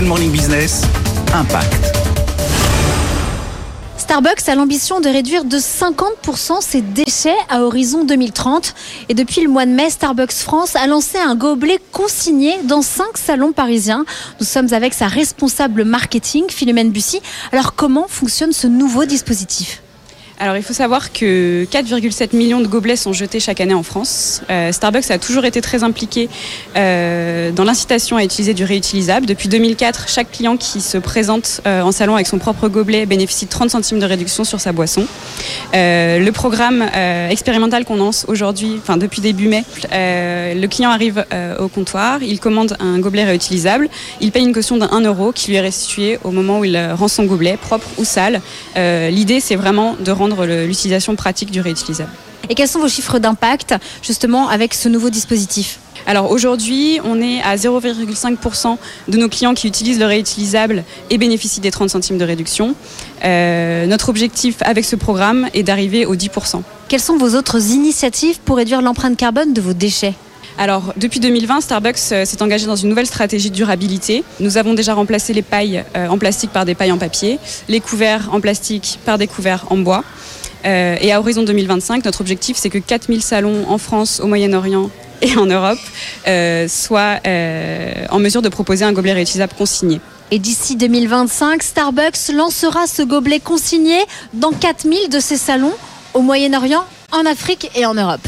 Good Morning Business, Impact. Starbucks a l'ambition de réduire de 50% ses déchets à horizon 2030. Et depuis le mois de mai, Starbucks France a lancé un gobelet consigné dans cinq salons parisiens. Nous sommes avec sa responsable marketing, Philomène Bussy. Alors comment fonctionne ce nouveau dispositif? Alors il faut savoir que 4,7 millions de gobelets sont jetés chaque année en France. Euh, Starbucks a toujours été très impliqué euh, dans l'incitation à utiliser du réutilisable. Depuis 2004, chaque client qui se présente euh, en salon avec son propre gobelet bénéficie de 30 centimes de réduction sur sa boisson. le programme expérimental qu'on lance aujourd'hui, enfin depuis début mai, le client arrive au comptoir, il commande un gobelet réutilisable, il paye une caution d'un euro qui lui est restituée au moment où il rend son gobelet, propre ou sale. L'idée c'est vraiment de rendre l'utilisation pratique du réutilisable. Et quels sont vos chiffres d'impact justement avec ce nouveau dispositif? Alors aujourd'hui, on est à 0,5% de nos clients qui utilisent le réutilisable et bénéficient des 30 centimes de réduction. Euh, notre objectif avec ce programme est d'arriver aux 10%. Quelles sont vos autres initiatives pour réduire l'empreinte carbone de vos déchets? Alors, depuis 2020, Starbucks euh, s'est engagé dans une nouvelle stratégie de durabilité. Nous avons déjà remplacé les pailles euh, en plastique par des pailles en papier, les couverts en plastique par des couverts en bois. Euh, et à horizon 2025, notre objectif, c'est que 4000 salons en France, au Moyen-Orient et en Europe soient en mesure de proposer un gobelet réutilisable consigné. Et d'ici 2025, Starbucks lancera ce gobelet consigné dans 4000 de ses salons au Moyen-Orient, en Afrique et en Europe.